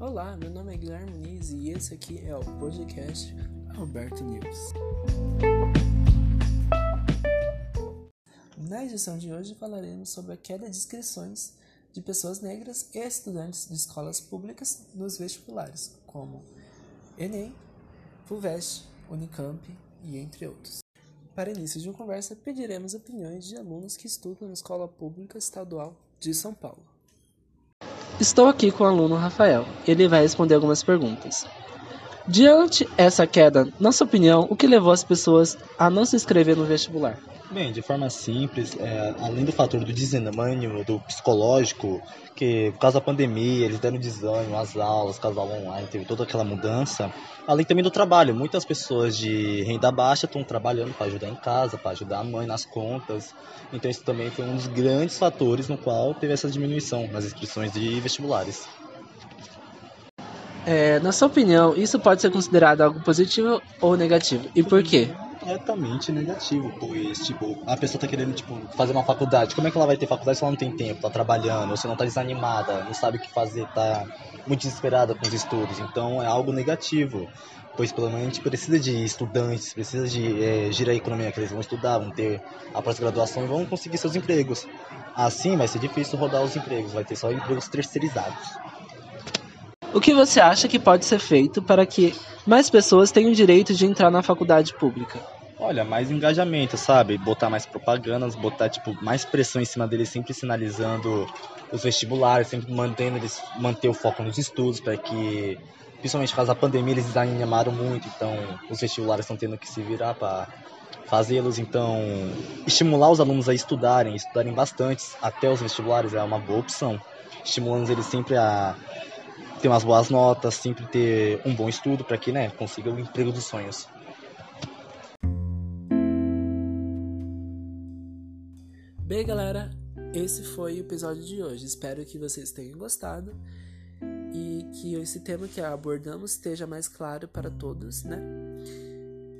Olá, meu nome é Guilherme Muniz e esse aqui é o podcast Alberto News. Na edição de hoje falaremos sobre a queda de inscrições de pessoas negras e estudantes de escolas públicas nos vestibulares, como Enem, FUVEST, Unicamp e entre outros. Para início de uma conversa, pediremos opiniões de alunos que estudam na Escola Pública Estadual de São Paulo. Estou aqui com o aluno Rafael. Ele vai responder algumas perguntas. Diante essa queda, na sua opinião, o que levou as pessoas a não se inscrever no vestibular? Bem, de forma simples, é, além do fator do desânimo, do psicológico, que por causa da pandemia eles deram desânimo às aulas, da aula online, teve toda aquela mudança. Além também do trabalho, muitas pessoas de renda baixa estão trabalhando para ajudar em casa, para ajudar a mãe nas contas. Então isso também foi um dos grandes fatores no qual teve essa diminuição nas inscrições de vestibulares. É, na sua opinião, isso pode ser considerado algo positivo ou negativo? E por quê? completamente negativo, pois, tipo, a pessoa tá querendo, tipo, fazer uma faculdade. Como é que ela vai ter faculdade se ela não tem tempo, tá trabalhando, ou se não tá desanimada, não sabe o que fazer, tá muito desesperada com os estudos? Então é algo negativo, pois pelo menos a gente precisa de estudantes, precisa de é, girar a economia, que eles vão estudar, vão ter a pós-graduação e vão conseguir seus empregos. Assim vai ser difícil rodar os empregos, vai ter só empregos terceirizados. O que você acha que pode ser feito para que mais pessoas tenham o direito de entrar na faculdade pública? Olha, mais engajamento, sabe? Botar mais propagandas, botar tipo mais pressão em cima deles, sempre sinalizando os vestibulares, sempre mantendo eles manter o foco nos estudos para que principalmente por causa da pandemia eles desanimaram muito, então os vestibulares estão tendo que se virar para fazê-los, então estimular os alunos a estudarem, estudarem bastante até os vestibulares é uma boa opção, estimulando eles sempre a ter umas boas notas, sempre ter um bom estudo para que, né, consiga o emprego dos sonhos. Bem, galera, esse foi o episódio de hoje. Espero que vocês tenham gostado e que esse tema que abordamos esteja mais claro para todos, né?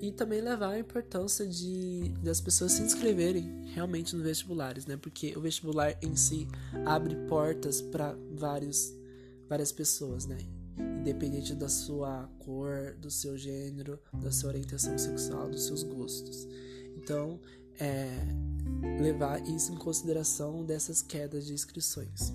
E também levar a importância de das pessoas se inscreverem realmente nos vestibulares, né? Porque o vestibular em si abre portas para vários várias pessoas, né? Independente da sua cor, do seu gênero, da sua orientação sexual, dos seus gostos. Então, é, levar isso em consideração dessas quedas de inscrições.